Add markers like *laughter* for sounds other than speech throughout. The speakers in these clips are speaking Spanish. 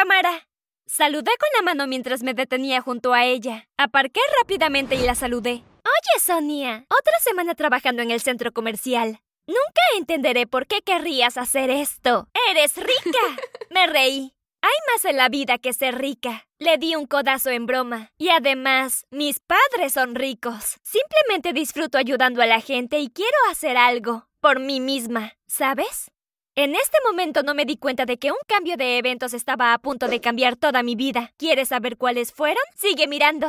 Tamara. Saludé con la mano mientras me detenía junto a ella. Aparqué rápidamente y la saludé. Oye, Sonia, otra semana trabajando en el centro comercial. Nunca entenderé por qué querrías hacer esto. ¡Eres rica! *laughs* Me reí. Hay más en la vida que ser rica. Le di un codazo en broma. Y además, mis padres son ricos. Simplemente disfruto ayudando a la gente y quiero hacer algo por mí misma, ¿sabes? En este momento no me di cuenta de que un cambio de eventos estaba a punto de cambiar toda mi vida. ¿Quieres saber cuáles fueron? Sigue mirando.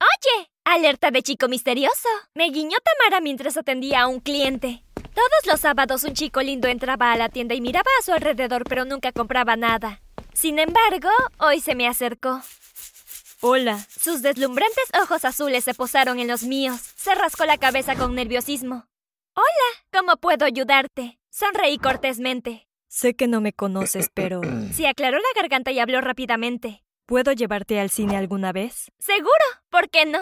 Oye, alerta de chico misterioso. Me guiñó Tamara mientras atendía a un cliente. Todos los sábados un chico lindo entraba a la tienda y miraba a su alrededor pero nunca compraba nada. Sin embargo, hoy se me acercó. Hola. Sus deslumbrantes ojos azules se posaron en los míos. Se rascó la cabeza con nerviosismo. Hola, ¿cómo puedo ayudarte? Sonreí cortésmente. Sé que no me conoces, pero... *clears throat* Se aclaró la garganta y habló rápidamente. ¿Puedo llevarte al cine alguna vez? Seguro, ¿por qué no?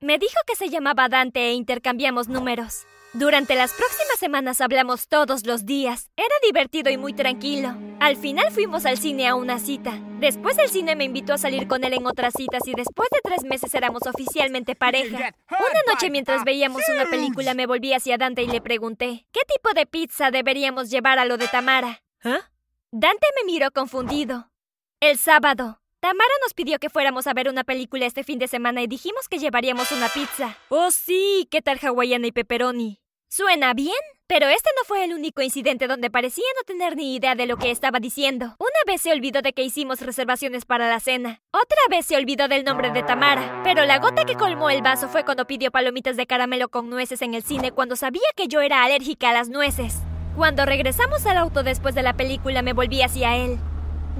Me dijo que se llamaba Dante e intercambiamos números. Durante las próximas semanas hablamos todos los días. Era divertido y muy tranquilo. Al final fuimos al cine a una cita. Después del cine me invitó a salir con él en otras citas y después de tres meses éramos oficialmente pareja. Una noche mientras veíamos una película me volví hacia Dante y le pregunté, ¿qué tipo de pizza deberíamos llevar a lo de Tamara? ¿Ah? Dante me miró confundido. El sábado. Tamara nos pidió que fuéramos a ver una película este fin de semana y dijimos que llevaríamos una pizza. Oh, sí, ¿qué tal hawaiana y pepperoni? Suena bien, pero este no fue el único incidente donde parecía no tener ni idea de lo que estaba diciendo. Una vez se olvidó de que hicimos reservaciones para la cena. Otra vez se olvidó del nombre de Tamara. Pero la gota que colmó el vaso fue cuando pidió palomitas de caramelo con nueces en el cine cuando sabía que yo era alérgica a las nueces. Cuando regresamos al auto después de la película me volví hacia él.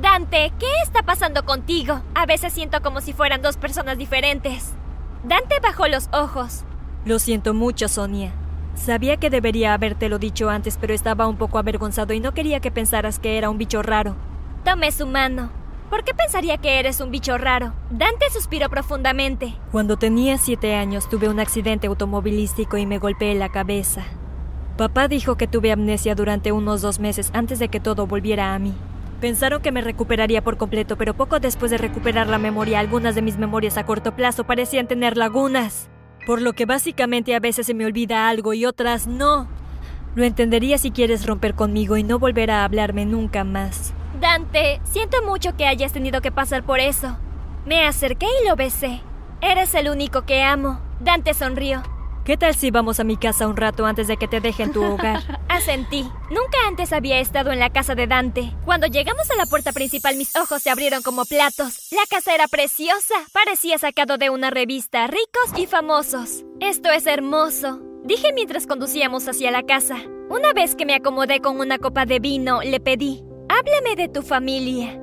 Dante, ¿qué está pasando contigo? A veces siento como si fueran dos personas diferentes. Dante bajó los ojos. Lo siento mucho, Sonia. Sabía que debería habértelo dicho antes, pero estaba un poco avergonzado y no quería que pensaras que era un bicho raro. Tomé su mano. ¿Por qué pensaría que eres un bicho raro? Dante suspiró profundamente. Cuando tenía siete años tuve un accidente automovilístico y me golpeé la cabeza. Papá dijo que tuve amnesia durante unos dos meses antes de que todo volviera a mí. Pensaron que me recuperaría por completo, pero poco después de recuperar la memoria, algunas de mis memorias a corto plazo parecían tener lagunas. Por lo que básicamente a veces se me olvida algo y otras no. Lo entendería si quieres romper conmigo y no volver a hablarme nunca más. Dante, siento mucho que hayas tenido que pasar por eso. Me acerqué y lo besé. Eres el único que amo. Dante sonrió. ¿Qué tal si vamos a mi casa un rato antes de que te dejen tu hogar? *laughs* Asentí. Nunca antes había estado en la casa de Dante. Cuando llegamos a la puerta principal, mis ojos se abrieron como platos. La casa era preciosa. Parecía sacado de una revista, ricos y famosos. Esto es hermoso, dije mientras conducíamos hacia la casa. Una vez que me acomodé con una copa de vino, le pedí, háblame de tu familia.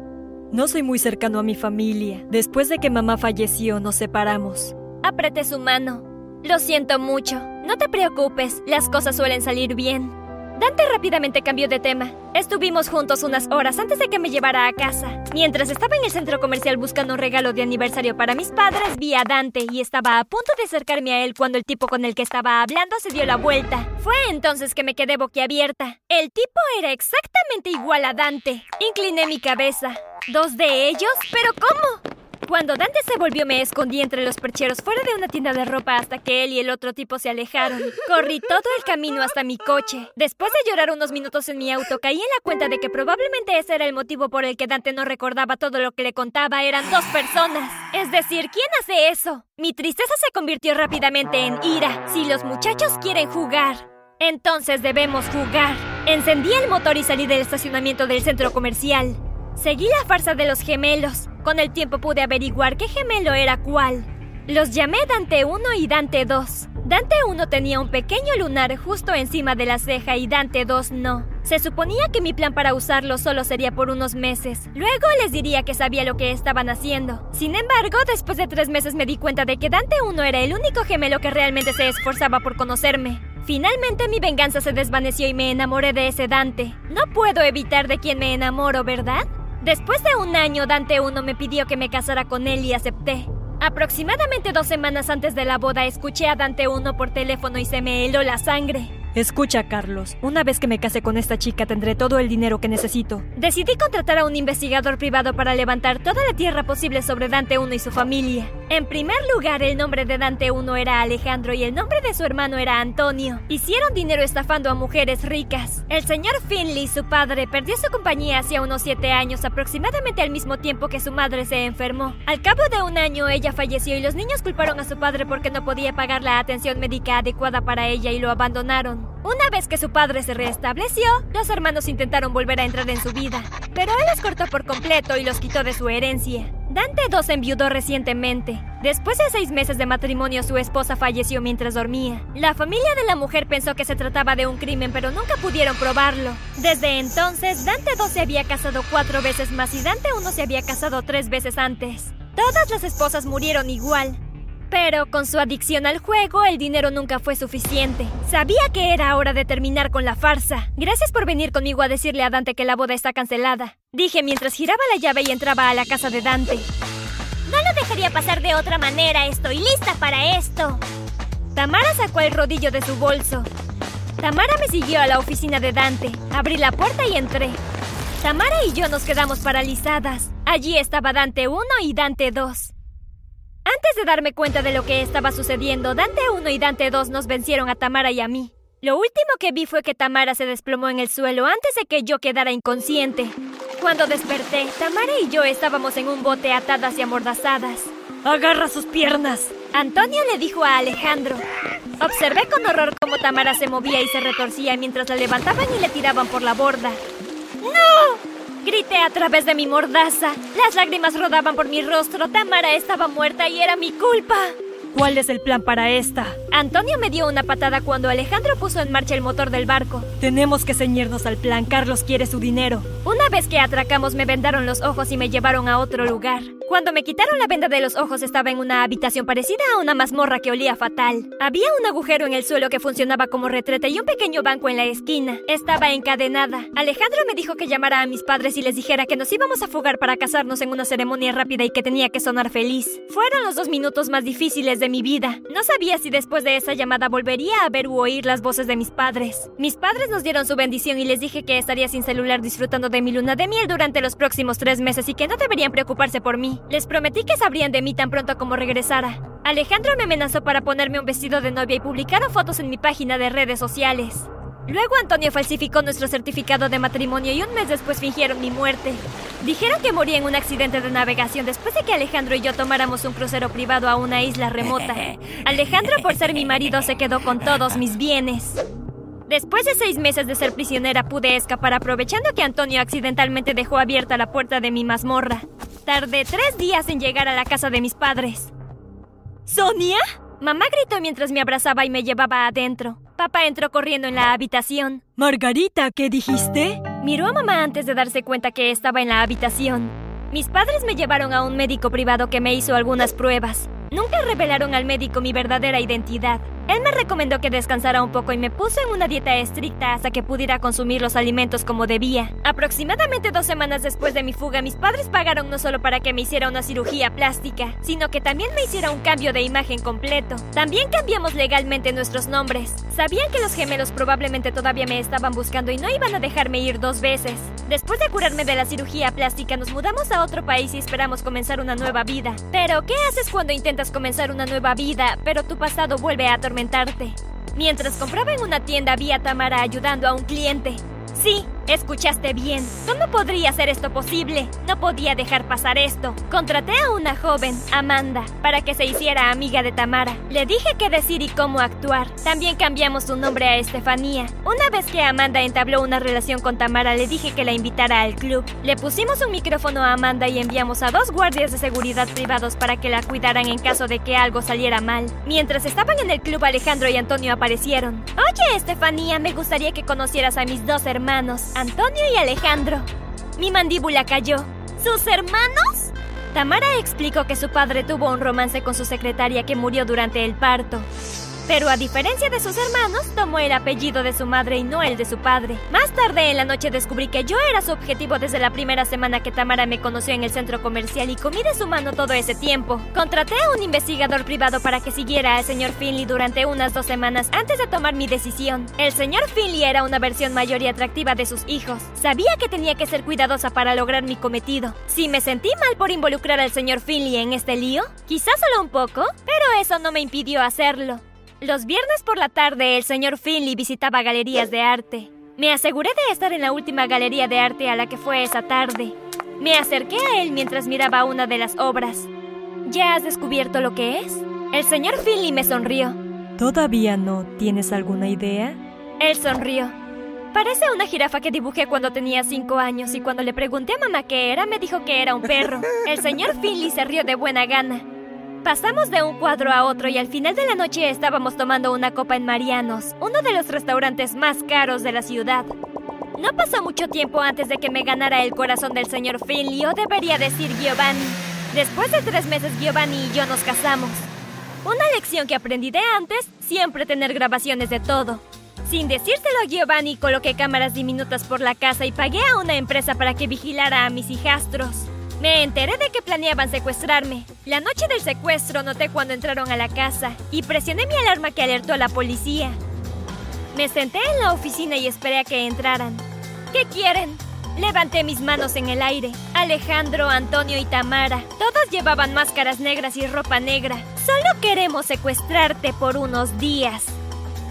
No soy muy cercano a mi familia. Después de que mamá falleció, nos separamos. Apreté su mano. Lo siento mucho. No te preocupes, las cosas suelen salir bien. Dante rápidamente cambió de tema. Estuvimos juntos unas horas antes de que me llevara a casa. Mientras estaba en el centro comercial buscando un regalo de aniversario para mis padres, vi a Dante y estaba a punto de acercarme a él cuando el tipo con el que estaba hablando se dio la vuelta. Fue entonces que me quedé boquiabierta. El tipo era exactamente igual a Dante. Incliné mi cabeza. ¿Dos de ellos? ¿Pero cómo? Cuando Dante se volvió me escondí entre los percheros fuera de una tienda de ropa hasta que él y el otro tipo se alejaron. Corrí todo el camino hasta mi coche. Después de llorar unos minutos en mi auto, caí en la cuenta de que probablemente ese era el motivo por el que Dante no recordaba todo lo que le contaba. Eran dos personas. Es decir, ¿quién hace eso? Mi tristeza se convirtió rápidamente en ira. Si los muchachos quieren jugar, entonces debemos jugar. Encendí el motor y salí del estacionamiento del centro comercial. Seguí la farsa de los gemelos. Con el tiempo pude averiguar qué gemelo era cuál. Los llamé Dante 1 y Dante 2. Dante 1 tenía un pequeño lunar justo encima de la ceja y Dante 2 no. Se suponía que mi plan para usarlo solo sería por unos meses. Luego les diría que sabía lo que estaban haciendo. Sin embargo, después de tres meses me di cuenta de que Dante 1 era el único gemelo que realmente se esforzaba por conocerme. Finalmente mi venganza se desvaneció y me enamoré de ese Dante. No puedo evitar de quién me enamoro, ¿verdad? Después de un año, Dante 1 me pidió que me casara con él y acepté. Aproximadamente dos semanas antes de la boda escuché a Dante 1 por teléfono y se me heló la sangre. Escucha, Carlos, una vez que me case con esta chica tendré todo el dinero que necesito. Decidí contratar a un investigador privado para levantar toda la tierra posible sobre Dante 1 y su familia. En primer lugar, el nombre de Dante 1 era Alejandro y el nombre de su hermano era Antonio. Hicieron dinero estafando a mujeres ricas. El señor Finley, su padre, perdió su compañía hace unos 7 años, aproximadamente al mismo tiempo que su madre se enfermó. Al cabo de un año, ella falleció y los niños culparon a su padre porque no podía pagar la atención médica adecuada para ella y lo abandonaron. Una vez que su padre se restableció, los hermanos intentaron volver a entrar en su vida, pero él los cortó por completo y los quitó de su herencia. Dante II enviudó recientemente. Después de seis meses de matrimonio, su esposa falleció mientras dormía. La familia de la mujer pensó que se trataba de un crimen, pero nunca pudieron probarlo. Desde entonces, Dante II se había casado cuatro veces más y Dante I se había casado tres veces antes. Todas las esposas murieron igual. Pero con su adicción al juego, el dinero nunca fue suficiente. Sabía que era hora de terminar con la farsa. Gracias por venir conmigo a decirle a Dante que la boda está cancelada. Dije mientras giraba la llave y entraba a la casa de Dante. No lo dejaría pasar de otra manera. Estoy lista para esto. Tamara sacó el rodillo de su bolso. Tamara me siguió a la oficina de Dante. Abrí la puerta y entré. Tamara y yo nos quedamos paralizadas. Allí estaba Dante 1 y Dante 2. Antes de darme cuenta de lo que estaba sucediendo, Dante 1 y Dante 2 nos vencieron a Tamara y a mí. Lo último que vi fue que Tamara se desplomó en el suelo antes de que yo quedara inconsciente. Cuando desperté, Tamara y yo estábamos en un bote atadas y amordazadas. ¡Agarra sus piernas! Antonio le dijo a Alejandro. Observé con horror cómo Tamara se movía y se retorcía mientras la levantaban y le tiraban por la borda. ¡No! Grité a través de mi mordaza. Las lágrimas rodaban por mi rostro. Tamara estaba muerta y era mi culpa. ¿Cuál es el plan para esta? Antonio me dio una patada cuando Alejandro puso en marcha el motor del barco. Tenemos que ceñirnos al plan. Carlos quiere su dinero. Una vez que atracamos me vendaron los ojos y me llevaron a otro lugar. Cuando me quitaron la venda de los ojos estaba en una habitación parecida a una mazmorra que olía fatal. Había un agujero en el suelo que funcionaba como retrete y un pequeño banco en la esquina. Estaba encadenada. Alejandro me dijo que llamara a mis padres y les dijera que nos íbamos a fugar para casarnos en una ceremonia rápida y que tenía que sonar feliz. Fueron los dos minutos más difíciles de mi vida. No sabía si después de esa llamada volvería a ver u oír las voces de mis padres. Mis padres nos dieron su bendición y les dije que estaría sin celular disfrutando de mi luna de miel durante los próximos tres meses y que no deberían preocuparse por mí. Les prometí que sabrían de mí tan pronto como regresara. Alejandro me amenazó para ponerme un vestido de novia y publicaron fotos en mi página de redes sociales. Luego Antonio falsificó nuestro certificado de matrimonio y un mes después fingieron mi muerte. Dijeron que morí en un accidente de navegación después de que Alejandro y yo tomáramos un crucero privado a una isla remota. *laughs* Alejandro, por ser mi marido, se quedó con todos mis bienes. Después de seis meses de ser prisionera pude escapar aprovechando que Antonio accidentalmente dejó abierta la puerta de mi mazmorra. Tardé tres días en llegar a la casa de mis padres. ¿Sonia? Mamá gritó mientras me abrazaba y me llevaba adentro. Papá entró corriendo en la habitación. Margarita, ¿qué dijiste? Miró a mamá antes de darse cuenta que estaba en la habitación. Mis padres me llevaron a un médico privado que me hizo algunas pruebas. Nunca revelaron al médico mi verdadera identidad. Él me recomendó que descansara un poco y me puso en una dieta estricta hasta que pudiera consumir los alimentos como debía. Aproximadamente dos semanas después de mi fuga, mis padres pagaron no solo para que me hiciera una cirugía plástica, sino que también me hiciera un cambio de imagen completo. También cambiamos legalmente nuestros nombres. Sabían que los gemelos probablemente todavía me estaban buscando y no iban a dejarme ir dos veces. Después de curarme de la cirugía plástica, nos mudamos a otro país y esperamos comenzar una nueva vida. Pero, ¿qué haces cuando intentas comenzar una nueva vida, pero tu pasado vuelve a atormentar? Mientras compraba en una tienda vi a Tamara ayudando a un cliente. Sí, Escuchaste bien. ¿Cómo podría ser esto posible? No podía dejar pasar esto. Contraté a una joven, Amanda, para que se hiciera amiga de Tamara. Le dije qué decir y cómo actuar. También cambiamos su nombre a Estefanía. Una vez que Amanda entabló una relación con Tamara, le dije que la invitara al club. Le pusimos un micrófono a Amanda y enviamos a dos guardias de seguridad privados para que la cuidaran en caso de que algo saliera mal. Mientras estaban en el club, Alejandro y Antonio aparecieron. Oye, Estefanía, me gustaría que conocieras a mis dos hermanos. Antonio y Alejandro. Mi mandíbula cayó. ¿Sus hermanos? Tamara explicó que su padre tuvo un romance con su secretaria que murió durante el parto. Pero a diferencia de sus hermanos, tomó el apellido de su madre y no el de su padre. Más tarde en la noche descubrí que yo era su objetivo desde la primera semana que Tamara me conoció en el centro comercial y comí de su mano todo ese tiempo. Contraté a un investigador privado para que siguiera al señor Finley durante unas dos semanas antes de tomar mi decisión. El señor Finley era una versión mayor y atractiva de sus hijos. Sabía que tenía que ser cuidadosa para lograr mi cometido. Si me sentí mal por involucrar al señor Finley en este lío, quizás solo un poco, pero eso no me impidió hacerlo. Los viernes por la tarde el señor Finley visitaba galerías de arte. Me aseguré de estar en la última galería de arte a la que fue esa tarde. Me acerqué a él mientras miraba una de las obras. ¿Ya has descubierto lo que es? El señor Finley me sonrió. ¿Todavía no tienes alguna idea? Él sonrió. Parece una jirafa que dibujé cuando tenía cinco años y cuando le pregunté a mamá qué era, me dijo que era un perro. El señor Finley se rió de buena gana. Pasamos de un cuadro a otro y al final de la noche estábamos tomando una copa en Marianos, uno de los restaurantes más caros de la ciudad. No pasó mucho tiempo antes de que me ganara el corazón del señor Finley, o debería decir Giovanni. Después de tres meses, Giovanni y yo nos casamos. Una lección que aprendí de antes, siempre tener grabaciones de todo. Sin decírselo a Giovanni, coloqué cámaras diminutas por la casa y pagué a una empresa para que vigilara a mis hijastros. Me enteré de que planeaban secuestrarme. La noche del secuestro noté cuando entraron a la casa y presioné mi alarma que alertó a la policía. Me senté en la oficina y esperé a que entraran. ¿Qué quieren? Levanté mis manos en el aire. Alejandro, Antonio y Tamara. Todos llevaban máscaras negras y ropa negra. Solo queremos secuestrarte por unos días.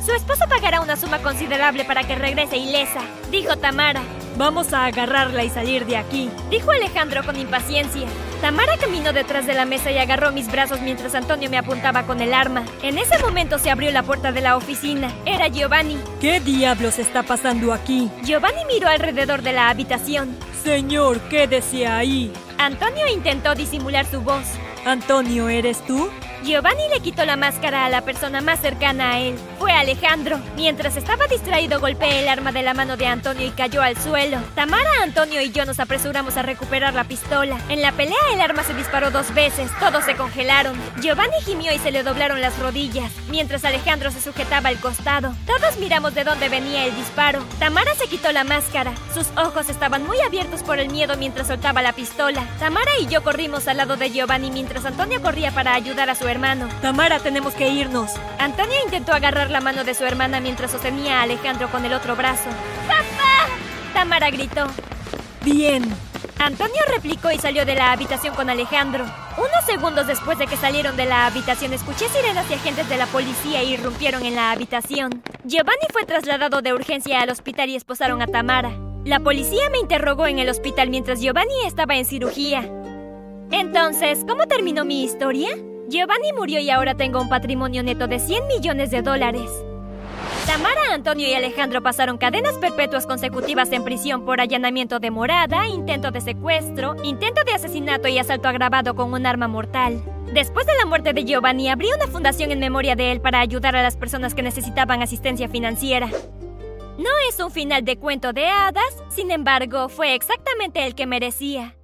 Su esposa pagará una suma considerable para que regrese ilesa, dijo Tamara. Vamos a agarrarla y salir de aquí, dijo Alejandro con impaciencia. Tamara caminó detrás de la mesa y agarró mis brazos mientras Antonio me apuntaba con el arma. En ese momento se abrió la puerta de la oficina. Era Giovanni. ¿Qué diablos está pasando aquí? Giovanni miró alrededor de la habitación. Señor, quédese ahí. Antonio intentó disimular su voz. Antonio, ¿eres tú? Giovanni le quitó la máscara a la persona más cercana a él. Fue Alejandro. Mientras estaba distraído, golpeé el arma de la mano de Antonio y cayó al suelo. Tamara, Antonio y yo nos apresuramos a recuperar la pistola. En la pelea, el arma se disparó dos veces. Todos se congelaron. Giovanni gimió y se le doblaron las rodillas, mientras Alejandro se sujetaba al costado. Todos miramos de dónde venía el disparo. Tamara se quitó la máscara. Sus ojos estaban muy abiertos por el miedo mientras soltaba la pistola. Tamara y yo corrimos al lado de Giovanni mientras Antonio corría para ayudar a su hermano. Tamara, tenemos que irnos. Antonio intentó agarrar la mano de su hermana mientras sostenía a Alejandro con el otro brazo. ¡Papá! Tamara gritó. Bien. Antonio replicó y salió de la habitación con Alejandro. Unos segundos después de que salieron de la habitación, escuché sirenas y agentes de la policía irrumpieron en la habitación. Giovanni fue trasladado de urgencia al hospital y esposaron a Tamara. La policía me interrogó en el hospital mientras Giovanni estaba en cirugía. Entonces, ¿cómo terminó mi historia? Giovanni murió y ahora tengo un patrimonio neto de 100 millones de dólares. Tamara, Antonio y Alejandro pasaron cadenas perpetuas consecutivas en prisión por allanamiento de morada, intento de secuestro, intento de asesinato y asalto agravado con un arma mortal. Después de la muerte de Giovanni, abrí una fundación en memoria de él para ayudar a las personas que necesitaban asistencia financiera. No es un final de cuento de hadas, sin embargo, fue exactamente el que merecía.